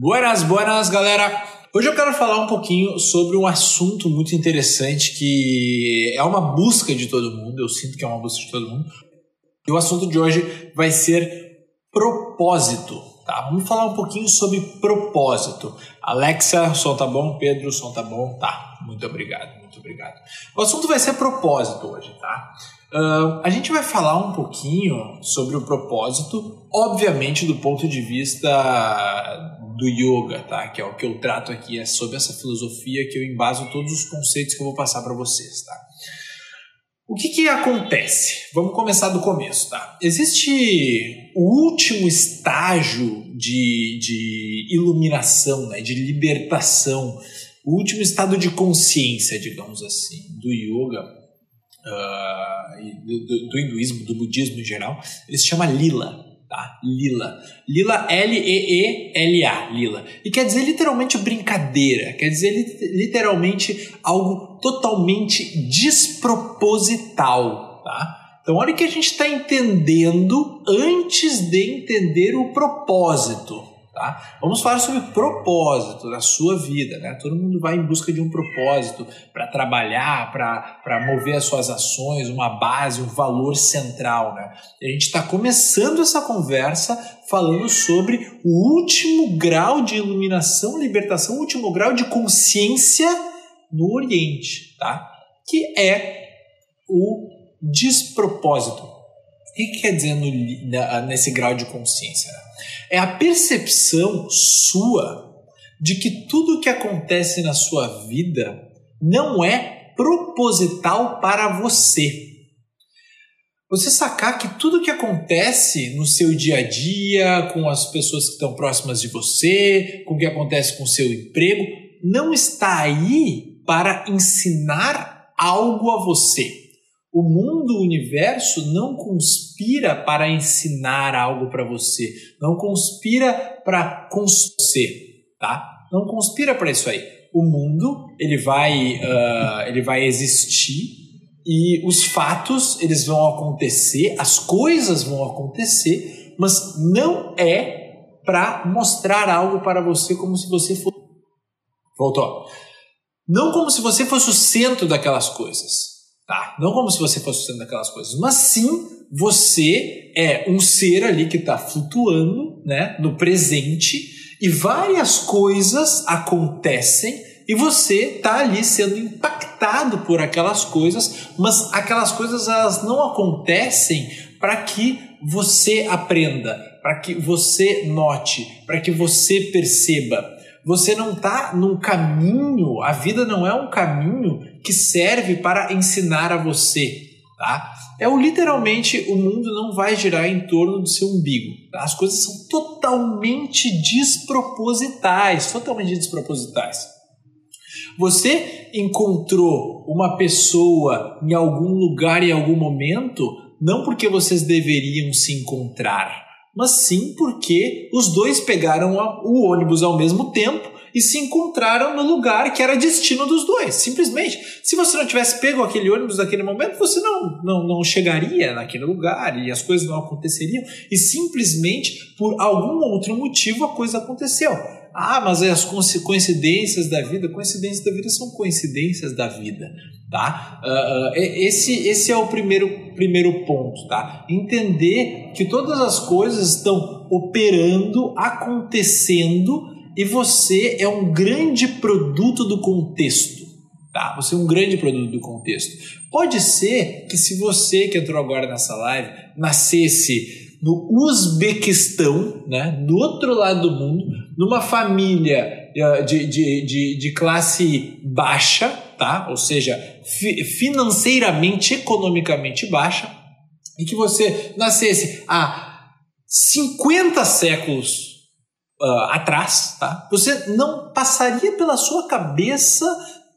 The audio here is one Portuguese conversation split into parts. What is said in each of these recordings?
Buenas, buenas, galera! Hoje eu quero falar um pouquinho sobre um assunto muito interessante que é uma busca de todo mundo, eu sinto que é uma busca de todo mundo. E o assunto de hoje vai ser propósito, tá? Vamos falar um pouquinho sobre propósito. Alexa, som tá bom? Pedro, som tá bom? Tá, muito obrigado, muito obrigado. O assunto vai ser propósito hoje, tá? Uh, a gente vai falar um pouquinho sobre o propósito, obviamente do ponto de vista do yoga, tá? Que é o que eu trato aqui, é sobre essa filosofia que eu embaso todos os conceitos que eu vou passar para vocês, tá? O que que acontece? Vamos começar do começo, tá? Existe o último estágio de, de iluminação, né? De libertação, o último estado de consciência, digamos assim, do yoga, uh, do, do, hinduísmo, do budismo em geral, ele se chama lila, tá? Lila. Lila, L-E-E-L-A, lila. E quer dizer literalmente brincadeira, quer dizer literalmente algo totalmente desproposital, tá? Então, olha o que a gente está entendendo antes de entender o propósito. Tá? Vamos falar sobre propósito na sua vida. Né? Todo mundo vai em busca de um propósito para trabalhar, para mover as suas ações, uma base, um valor central. Né? E a gente está começando essa conversa falando sobre o último grau de iluminação, libertação, o último grau de consciência no Oriente, tá? que é o despropósito. O que quer dizer no, nesse grau de consciência? É a percepção sua de que tudo o que acontece na sua vida não é proposital para você. Você sacar que tudo o que acontece no seu dia a dia, com as pessoas que estão próximas de você, com o que acontece com o seu emprego, não está aí para ensinar algo a você. O mundo, o universo não conspira para ensinar algo para você, não conspira para construir, tá? Não conspira para isso aí. O mundo ele vai, uh, ele vai existir e os fatos eles vão acontecer, as coisas vão acontecer, mas não é para mostrar algo para você como se você fosse. Voltou. Não como se você fosse o centro daquelas coisas Tá? Não como se você fosse sendo daquelas coisas, mas sim você é um ser ali que está flutuando né, no presente e várias coisas acontecem e você está ali sendo impactado por aquelas coisas, mas aquelas coisas elas não acontecem para que você aprenda, para que você note, para que você perceba. Você não está num caminho, a vida não é um caminho que serve para ensinar a você, tá? É o literalmente o mundo não vai girar em torno do seu umbigo. Tá? As coisas são totalmente despropositais, totalmente despropositais. Você encontrou uma pessoa em algum lugar em algum momento, não porque vocês deveriam se encontrar, mas sim porque os dois pegaram o ônibus ao mesmo tempo e se encontraram no lugar que era destino dos dois. Simplesmente. Se você não tivesse pego aquele ônibus naquele momento, você não, não, não chegaria naquele lugar e as coisas não aconteceriam. E simplesmente por algum outro motivo a coisa aconteceu. Ah, mas as coincidências da vida, coincidências da vida são coincidências da vida, tá? Uh, uh, esse, esse é o primeiro, primeiro ponto, tá? Entender que todas as coisas estão operando, acontecendo e você é um grande produto do contexto. Tá? Você é um grande produto do contexto. Pode ser que se você que entrou agora nessa live nascesse no Uzbequistão, né, do outro lado do mundo, numa família eh, de, de, de, de classe baixa, tá? ou seja, fi, financeiramente, economicamente baixa, e que você nascesse há 50 séculos uh, atrás, tá? Você não passaria pela sua cabeça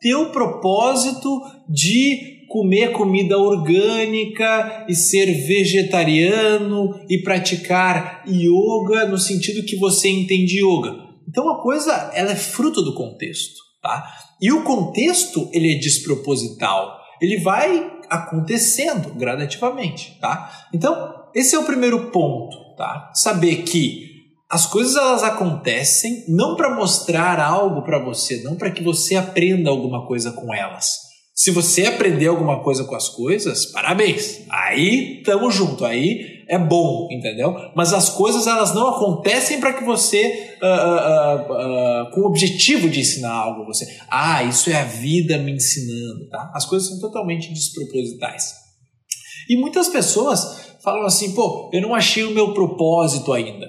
ter o propósito de comer comida orgânica e ser vegetariano e praticar yoga no sentido que você entende yoga. Então a coisa ela é fruto do contexto, tá? E o contexto ele é desproposital, ele vai acontecendo gradativamente, tá? Então esse é o primeiro ponto, tá? Saber que as coisas elas acontecem não para mostrar algo para você, não para que você aprenda alguma coisa com elas. Se você aprender alguma coisa com as coisas, parabéns. Aí estamos junto, aí é bom, entendeu? Mas as coisas elas não acontecem para que você, uh, uh, uh, com o objetivo de ensinar algo a você. Ah, isso é a vida me ensinando, tá? As coisas são totalmente despropositais. E muitas pessoas falam assim, pô, eu não achei o meu propósito ainda.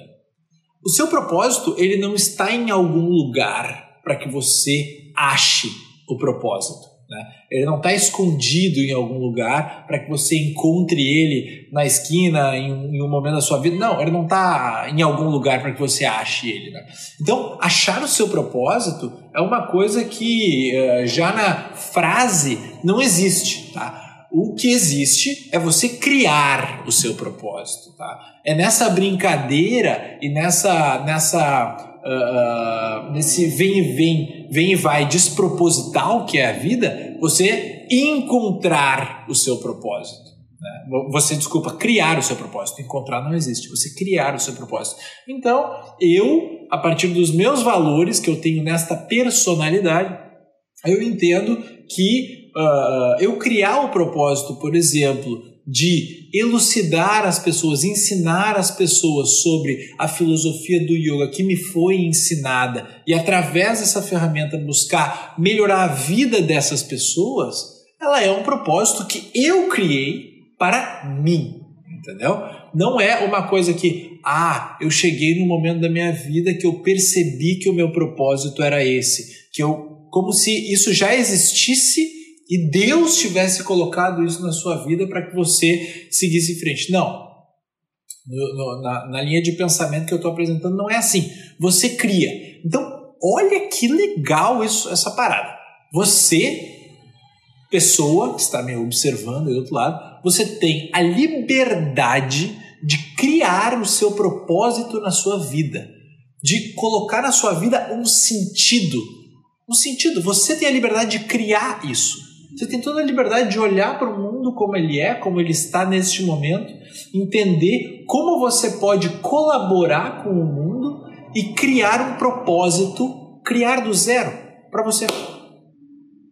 O seu propósito, ele não está em algum lugar para que você ache o propósito. Né? Ele não está escondido em algum lugar para que você encontre ele na esquina em um, em um, momento da sua vida. Não, ele não está em algum lugar para que você ache ele. Né? Então, achar o seu propósito é uma coisa que uh, já na frase não existe. Tá? O que existe é você criar o seu propósito, tá? É nessa brincadeira e nessa nessa uh, nesse vem e vem, vem e vai desproposital que é a vida, você encontrar o seu propósito. Né? Você, desculpa, criar o seu propósito. Encontrar não existe. Você criar o seu propósito. Então, eu, a partir dos meus valores que eu tenho nesta personalidade, eu entendo que uh, eu criar o propósito, por exemplo, de elucidar as pessoas, ensinar as pessoas sobre a filosofia do yoga que me foi ensinada e através dessa ferramenta buscar melhorar a vida dessas pessoas, ela é um propósito que eu criei para mim, entendeu? Não é uma coisa que, ah, eu cheguei no momento da minha vida que eu percebi que o meu propósito era esse, que eu como se isso já existisse e Deus tivesse colocado isso na sua vida para que você seguisse em frente. Não. No, no, na, na, linha de pensamento que eu estou apresentando, não é assim. Você cria. Então, olha que legal isso, essa parada. Você, pessoa que está me observando do outro lado, você tem a liberdade de criar o seu propósito na sua vida, de colocar na sua vida um sentido. Um sentido. Você tem a liberdade de criar isso. Você tem toda a liberdade de olhar para o mundo como ele é, como ele está neste momento, entender como você pode colaborar com o mundo e criar um propósito, criar do zero para você.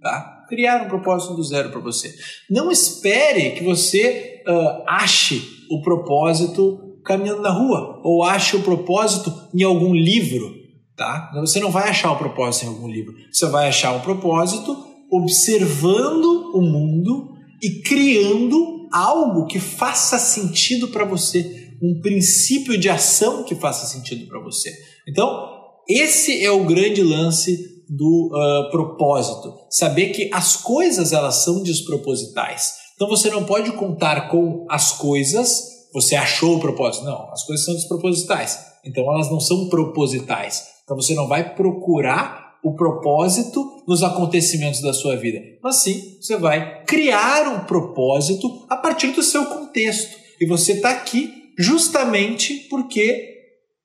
Tá? Criar um propósito do zero para você. Não espere que você uh, ache o propósito caminhando na rua ou ache o propósito em algum livro. Tá? Você não vai achar o propósito em algum livro. Você vai achar o propósito observando o mundo e criando algo que faça sentido para você, um princípio de ação que faça sentido para você. Então, esse é o grande lance do uh, propósito, saber que as coisas elas são despropositais. Então você não pode contar com as coisas, você achou o propósito. Não, as coisas são despropositais. Então elas não são propositais. Então você não vai procurar o propósito nos acontecimentos da sua vida, mas sim você vai criar um propósito a partir do seu contexto. E você está aqui justamente porque,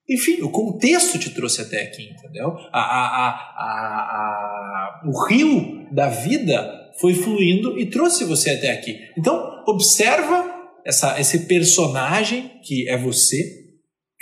enfim, o contexto te trouxe até aqui, entendeu? A, a, a, o rio da vida foi fluindo e trouxe você até aqui. Então, observa essa, esse personagem que é você,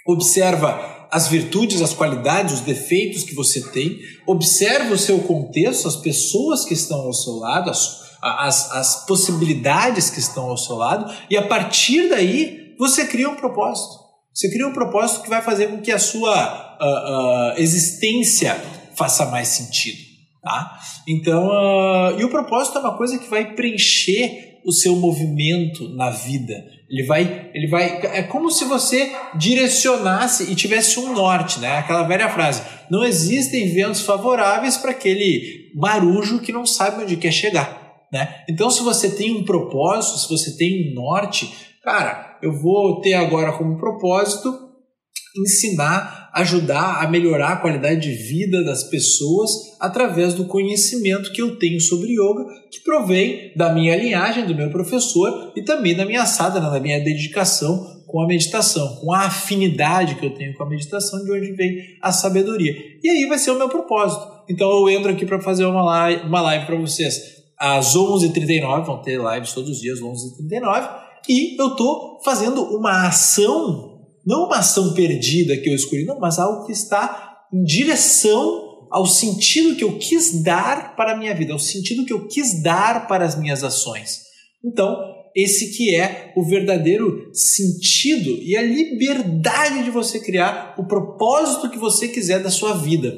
observa as virtudes, as qualidades, os defeitos que você tem, observa o seu contexto, as pessoas que estão ao seu lado, as, as, as possibilidades que estão ao seu lado, e a partir daí você cria um propósito. Você cria um propósito que vai fazer com que a sua uh, uh, existência faça mais sentido. Tá? Então, uh, e o propósito é uma coisa que vai preencher o seu movimento na vida. Ele vai, ele vai, é como se você direcionasse e tivesse um norte, né? Aquela velha frase: não existem ventos favoráveis para aquele marujo que não sabe onde quer chegar, né? Então, se você tem um propósito, se você tem um norte, cara, eu vou ter agora como propósito ensinar ajudar a melhorar a qualidade de vida das pessoas através do conhecimento que eu tenho sobre yoga, que provém da minha linhagem, do meu professor e também da minha sadhana, da minha dedicação com a meditação, com a afinidade que eu tenho com a meditação, de onde vem a sabedoria. E aí vai ser o meu propósito. Então eu entro aqui para fazer uma live, uma live para vocês às 11h39, vão ter lives todos os dias, 11h39, e eu estou fazendo uma ação não uma ação perdida que eu escolhi, não, mas algo que está em direção ao sentido que eu quis dar para a minha vida, ao sentido que eu quis dar para as minhas ações. Então, esse que é o verdadeiro sentido e a liberdade de você criar o propósito que você quiser da sua vida.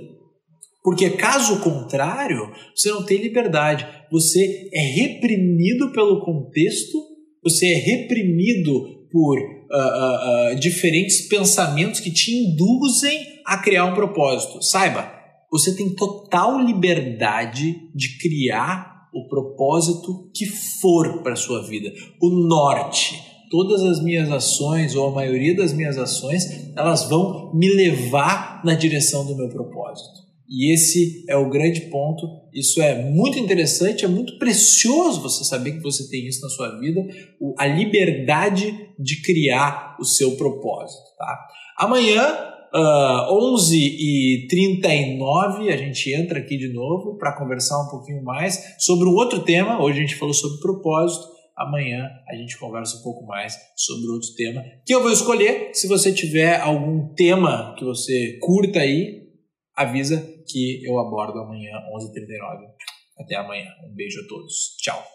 Porque caso contrário, você não tem liberdade. Você é reprimido pelo contexto, você é reprimido por uh, uh, diferentes pensamentos que te induzem a criar um propósito. Saiba, você tem total liberdade de criar o propósito que for para sua vida, o norte. Todas as minhas ações, ou a maioria das minhas ações, elas vão me levar na direção do meu propósito. E esse é o grande ponto. Isso é muito interessante, é muito precioso você saber que você tem isso na sua vida, a liberdade de criar o seu propósito. Tá? Amanhã Uh, ah, 11h39 a gente entra aqui de novo para conversar um pouquinho mais sobre um outro tema. Hoje a gente falou sobre propósito. Amanhã a gente conversa um pouco mais sobre outro tema que eu vou escolher. Se você tiver algum tema que você curta aí, avisa que eu abordo amanhã 11h39. Até amanhã. Um beijo a todos. Tchau.